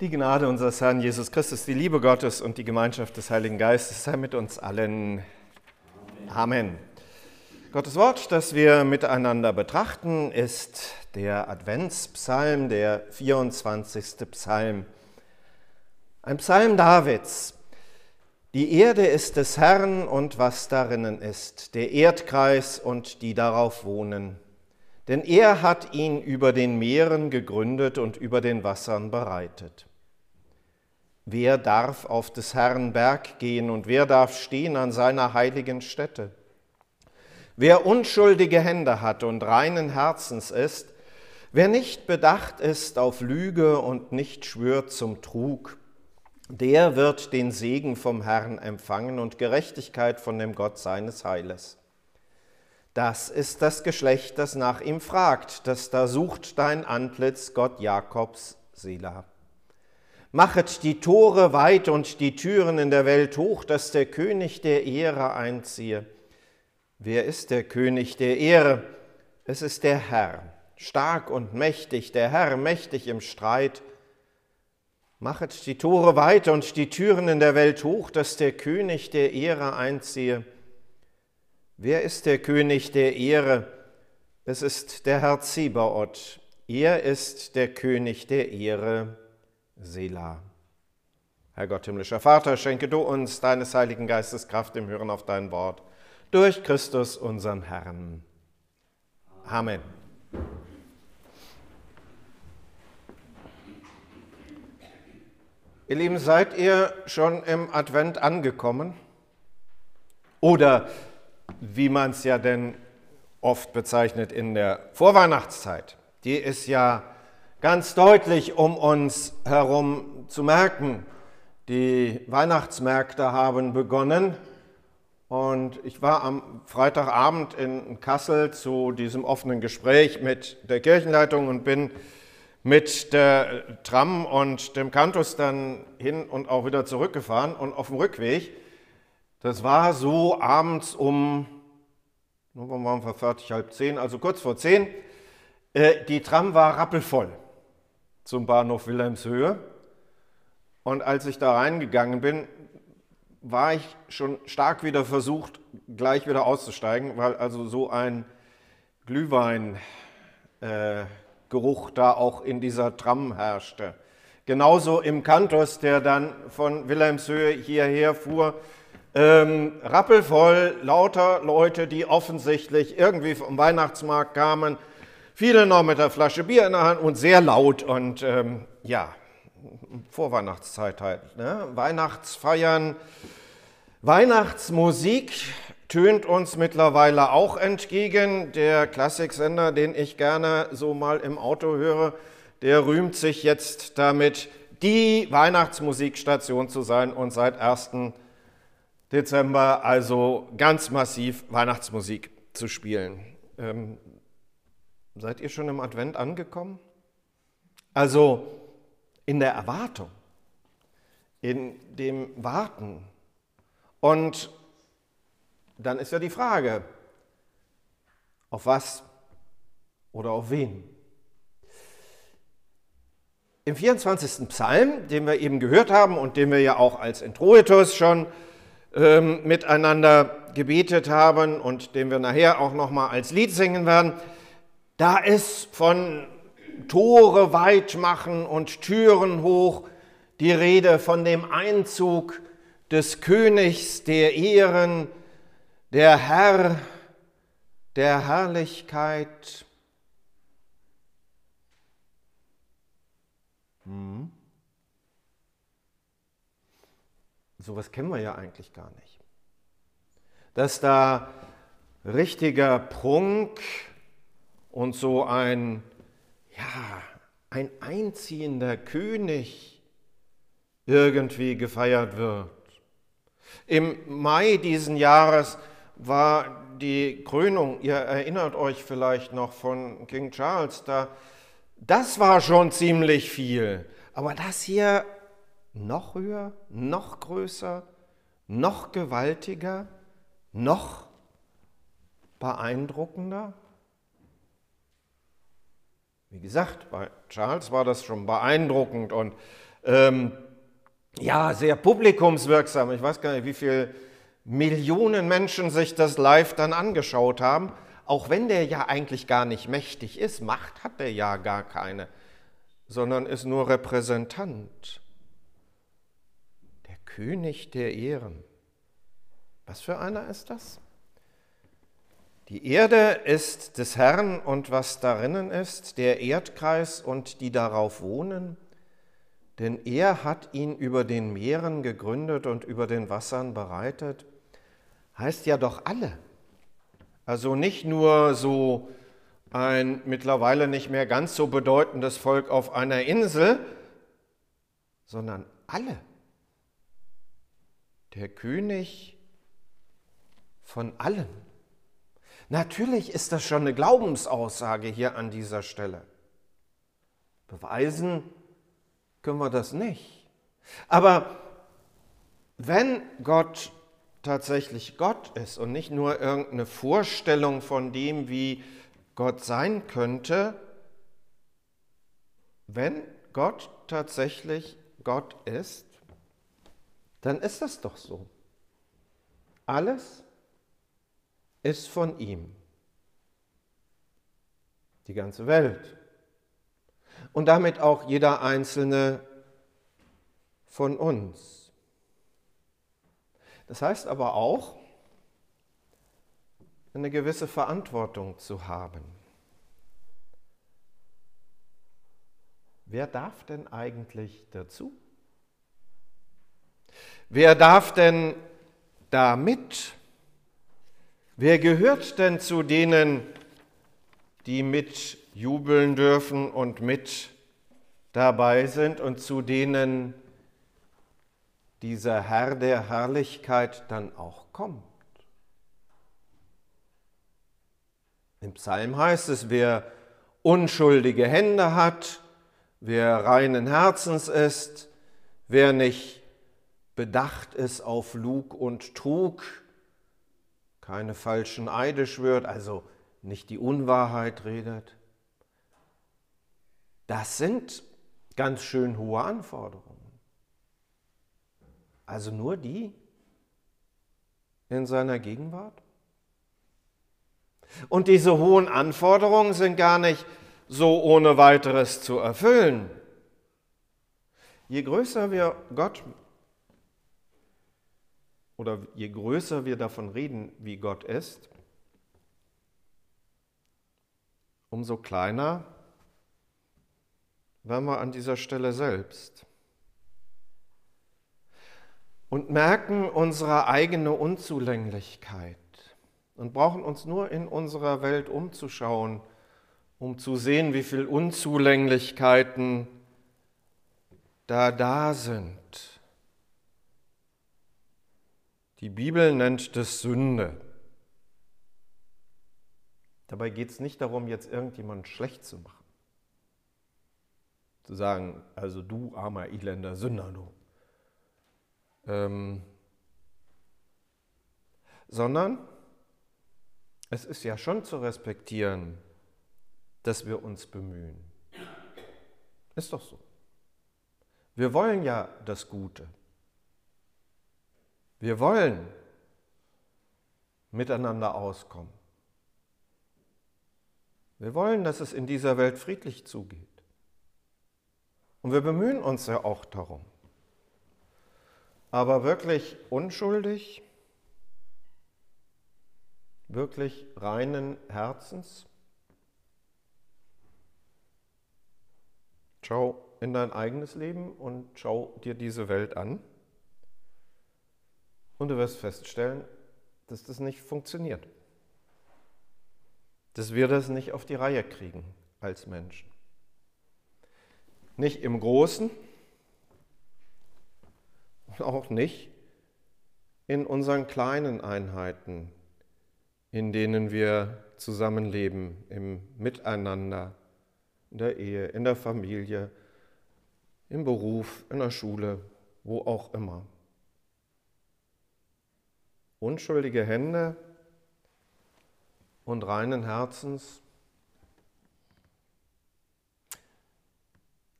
Die Gnade unseres Herrn Jesus Christus, die Liebe Gottes und die Gemeinschaft des Heiligen Geistes sei mit uns allen. Amen. Gottes Wort, das wir miteinander betrachten, ist der Adventspsalm, der 24. Psalm. Ein Psalm Davids. Die Erde ist des Herrn und was darinnen ist, der Erdkreis und die darauf wohnen. Denn er hat ihn über den Meeren gegründet und über den Wassern bereitet. Wer darf auf des Herrn Berg gehen und wer darf stehen an seiner heiligen Stätte? Wer unschuldige Hände hat und reinen Herzens ist, wer nicht bedacht ist auf Lüge und nicht schwört zum Trug, der wird den Segen vom Herrn empfangen und Gerechtigkeit von dem Gott seines Heiles. Das ist das Geschlecht, das nach ihm fragt, das da sucht dein Antlitz, Gott Jakobs, Selah. Machet die Tore weit und die Türen in der Welt hoch, dass der König der Ehre einziehe. Wer ist der König der Ehre? Es ist der Herr, stark und mächtig, der Herr mächtig im Streit. Machet die Tore weit und die Türen in der Welt hoch, dass der König der Ehre einziehe. Wer ist der König der Ehre? Es ist der Herr Zebaoth. Er ist der König der Ehre. Selah. Herr Gott, himmlischer Vater, schenke du uns deines Heiligen Geistes Kraft im Hören auf dein Wort. Durch Christus, unseren Herrn. Amen. Ihr Lieben, seid ihr schon im Advent angekommen? Oder wie man es ja denn oft bezeichnet in der Vorweihnachtszeit. Die ist ja ganz deutlich um uns herum zu merken. Die Weihnachtsmärkte haben begonnen. Und ich war am Freitagabend in Kassel zu diesem offenen Gespräch mit der Kirchenleitung und bin mit der Tram und dem Kantus dann hin und auch wieder zurückgefahren und auf dem Rückweg, das war so abends um, wann waren wir fertig, halb zehn, also kurz vor zehn, äh, die Tram war rappelvoll zum Bahnhof Wilhelmshöhe. Und als ich da reingegangen bin, war ich schon stark wieder versucht, gleich wieder auszusteigen, weil also so ein Glühweingeruch äh, da auch in dieser Tram herrschte. Genauso im Kantus, der dann von Wilhelmshöhe hierher fuhr, ähm, rappelvoll, lauter Leute, die offensichtlich irgendwie vom Weihnachtsmarkt kamen, Viele noch mit der Flasche Bier in der Hand und sehr laut und ähm, ja, Vorweihnachtszeit halt. Ne? Weihnachtsfeiern, Weihnachtsmusik tönt uns mittlerweile auch entgegen. Der Klassiksender, den ich gerne so mal im Auto höre, der rühmt sich jetzt damit, die Weihnachtsmusikstation zu sein und seit 1. Dezember also ganz massiv Weihnachtsmusik zu spielen. Ähm, Seid ihr schon im Advent angekommen? Also in der Erwartung, in dem Warten. Und dann ist ja die Frage, auf was oder auf wen? Im 24. Psalm, den wir eben gehört haben und den wir ja auch als Introitus schon ähm, miteinander gebetet haben und den wir nachher auch nochmal als Lied singen werden, da ist von Tore weit machen und Türen hoch die Rede von dem Einzug des Königs der Ehren, der Herr der Herrlichkeit. Hm. Sowas kennen wir ja eigentlich gar nicht. Dass da richtiger Prunk, und so ein, ja, ein einziehender König irgendwie gefeiert wird. Im Mai diesen Jahres war die Krönung, ihr erinnert euch vielleicht noch von King Charles, da, das war schon ziemlich viel. Aber das hier noch höher, noch größer, noch gewaltiger, noch beeindruckender. Wie gesagt, bei Charles war das schon beeindruckend und ähm, ja, sehr publikumswirksam. Ich weiß gar nicht, wie viele Millionen Menschen sich das live dann angeschaut haben. Auch wenn der ja eigentlich gar nicht mächtig ist, Macht hat der ja gar keine, sondern ist nur Repräsentant. Der König der Ehren. Was für einer ist das? Die Erde ist des Herrn und was darinnen ist, der Erdkreis und die darauf wohnen, denn er hat ihn über den Meeren gegründet und über den Wassern bereitet. Heißt ja doch alle. Also nicht nur so ein mittlerweile nicht mehr ganz so bedeutendes Volk auf einer Insel, sondern alle. Der König von allen. Natürlich ist das schon eine Glaubensaussage hier an dieser Stelle. Beweisen können wir das nicht. Aber wenn Gott tatsächlich Gott ist und nicht nur irgendeine Vorstellung von dem, wie Gott sein könnte, wenn Gott tatsächlich Gott ist, dann ist das doch so. Alles ist von ihm. Die ganze Welt. Und damit auch jeder einzelne von uns. Das heißt aber auch, eine gewisse Verantwortung zu haben. Wer darf denn eigentlich dazu? Wer darf denn damit Wer gehört denn zu denen, die mit jubeln dürfen und mit dabei sind und zu denen dieser Herr der Herrlichkeit dann auch kommt? Im Psalm heißt es, wer unschuldige Hände hat, wer reinen Herzens ist, wer nicht bedacht ist auf Lug und Trug, keine falschen Eide schwört, also nicht die Unwahrheit redet. Das sind ganz schön hohe Anforderungen. Also nur die in seiner Gegenwart? Und diese hohen Anforderungen sind gar nicht so ohne weiteres zu erfüllen. Je größer wir Gott oder je größer wir davon reden, wie Gott ist, umso kleiner werden wir an dieser Stelle selbst und merken unsere eigene Unzulänglichkeit und brauchen uns nur in unserer Welt umzuschauen, um zu sehen, wie viele Unzulänglichkeiten da da sind. Die Bibel nennt das Sünde. Dabei geht es nicht darum, jetzt irgendjemanden schlecht zu machen. Zu sagen, also du armer, elender Sünder, du. Ähm, sondern es ist ja schon zu respektieren, dass wir uns bemühen. Ist doch so. Wir wollen ja das Gute. Wir wollen miteinander auskommen. Wir wollen, dass es in dieser Welt friedlich zugeht. Und wir bemühen uns ja auch darum. Aber wirklich unschuldig, wirklich reinen Herzens, schau in dein eigenes Leben und schau dir diese Welt an. Und du wirst feststellen, dass das nicht funktioniert. Dass wir das nicht auf die Reihe kriegen als Menschen. Nicht im Großen, auch nicht in unseren kleinen Einheiten, in denen wir zusammenleben, im Miteinander, in der Ehe, in der Familie, im Beruf, in der Schule, wo auch immer unschuldige Hände und reinen Herzens.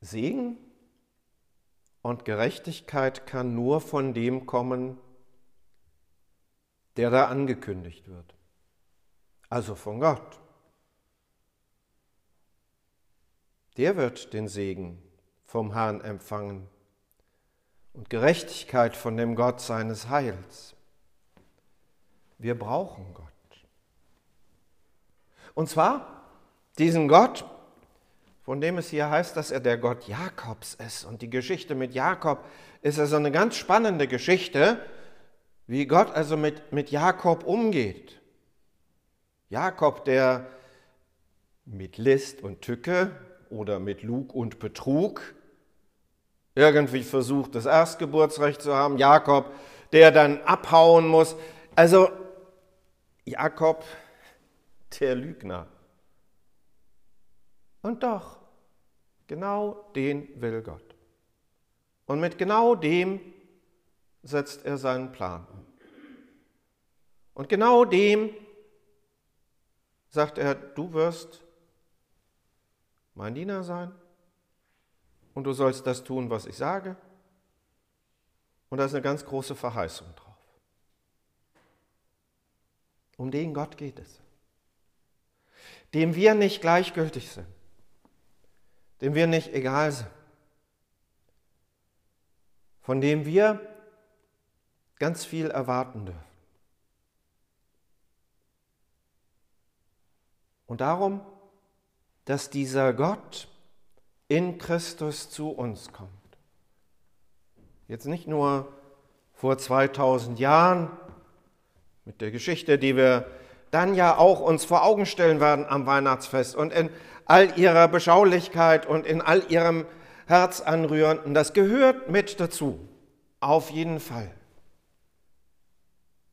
Segen Und Gerechtigkeit kann nur von dem kommen, der da angekündigt wird. Also von Gott. Der wird den Segen vom Herrn empfangen und Gerechtigkeit von dem Gott seines Heils. Wir brauchen Gott. Und zwar diesen Gott, von dem es hier heißt, dass er der Gott Jakobs ist. Und die Geschichte mit Jakob ist also eine ganz spannende Geschichte, wie Gott also mit, mit Jakob umgeht. Jakob, der mit List und Tücke oder mit Lug und Betrug irgendwie versucht, das Erstgeburtsrecht zu haben. Jakob, der dann abhauen muss. Also Jakob, der Lügner. Und doch, genau den will Gott. Und mit genau dem setzt er seinen Plan um. Und genau dem sagt er, du wirst mein Diener sein und du sollst das tun, was ich sage. Und da ist eine ganz große Verheißung drauf. Um den Gott geht es, dem wir nicht gleichgültig sind dem wir nicht egal sind, von dem wir ganz viel erwarten dürfen. Und darum, dass dieser Gott in Christus zu uns kommt. Jetzt nicht nur vor 2000 Jahren mit der Geschichte, die wir dann ja auch uns vor Augen stellen werden am Weihnachtsfest und in all ihrer Beschaulichkeit und in all ihrem Herzanrührenden. Das gehört mit dazu, auf jeden Fall.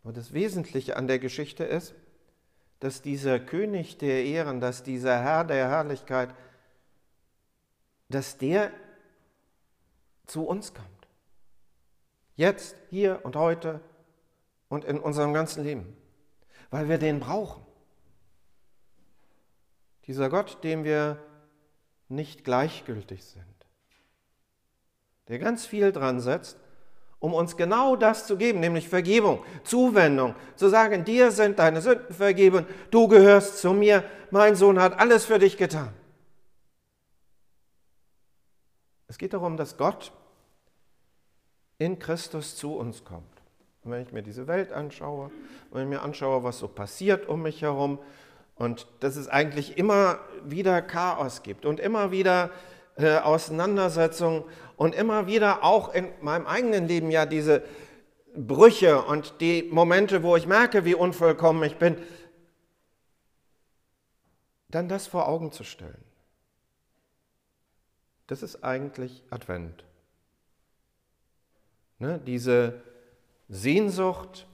Und das Wesentliche an der Geschichte ist, dass dieser König der Ehren, dass dieser Herr der Herrlichkeit, dass der zu uns kommt. Jetzt, hier und heute und in unserem ganzen Leben, weil wir den brauchen. Dieser Gott, dem wir nicht gleichgültig sind, der ganz viel dran setzt, um uns genau das zu geben, nämlich Vergebung, Zuwendung, zu sagen, dir sind deine Sünden vergeben, du gehörst zu mir, mein Sohn hat alles für dich getan. Es geht darum, dass Gott in Christus zu uns kommt. Und wenn ich mir diese Welt anschaue, wenn ich mir anschaue, was so passiert um mich herum, und dass es eigentlich immer wieder Chaos gibt und immer wieder äh, Auseinandersetzungen und immer wieder auch in meinem eigenen Leben ja diese Brüche und die Momente, wo ich merke, wie unvollkommen ich bin, dann das vor Augen zu stellen. Das ist eigentlich Advent. Ne? Diese Sehnsucht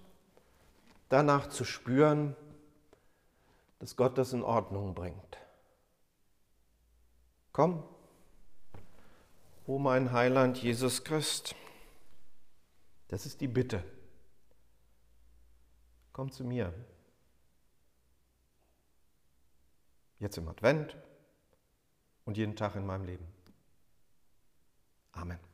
danach zu spüren, dass Gott das in Ordnung bringt. Komm, o mein Heiland Jesus Christ, das ist die Bitte. Komm zu mir. Jetzt im Advent und jeden Tag in meinem Leben. Amen.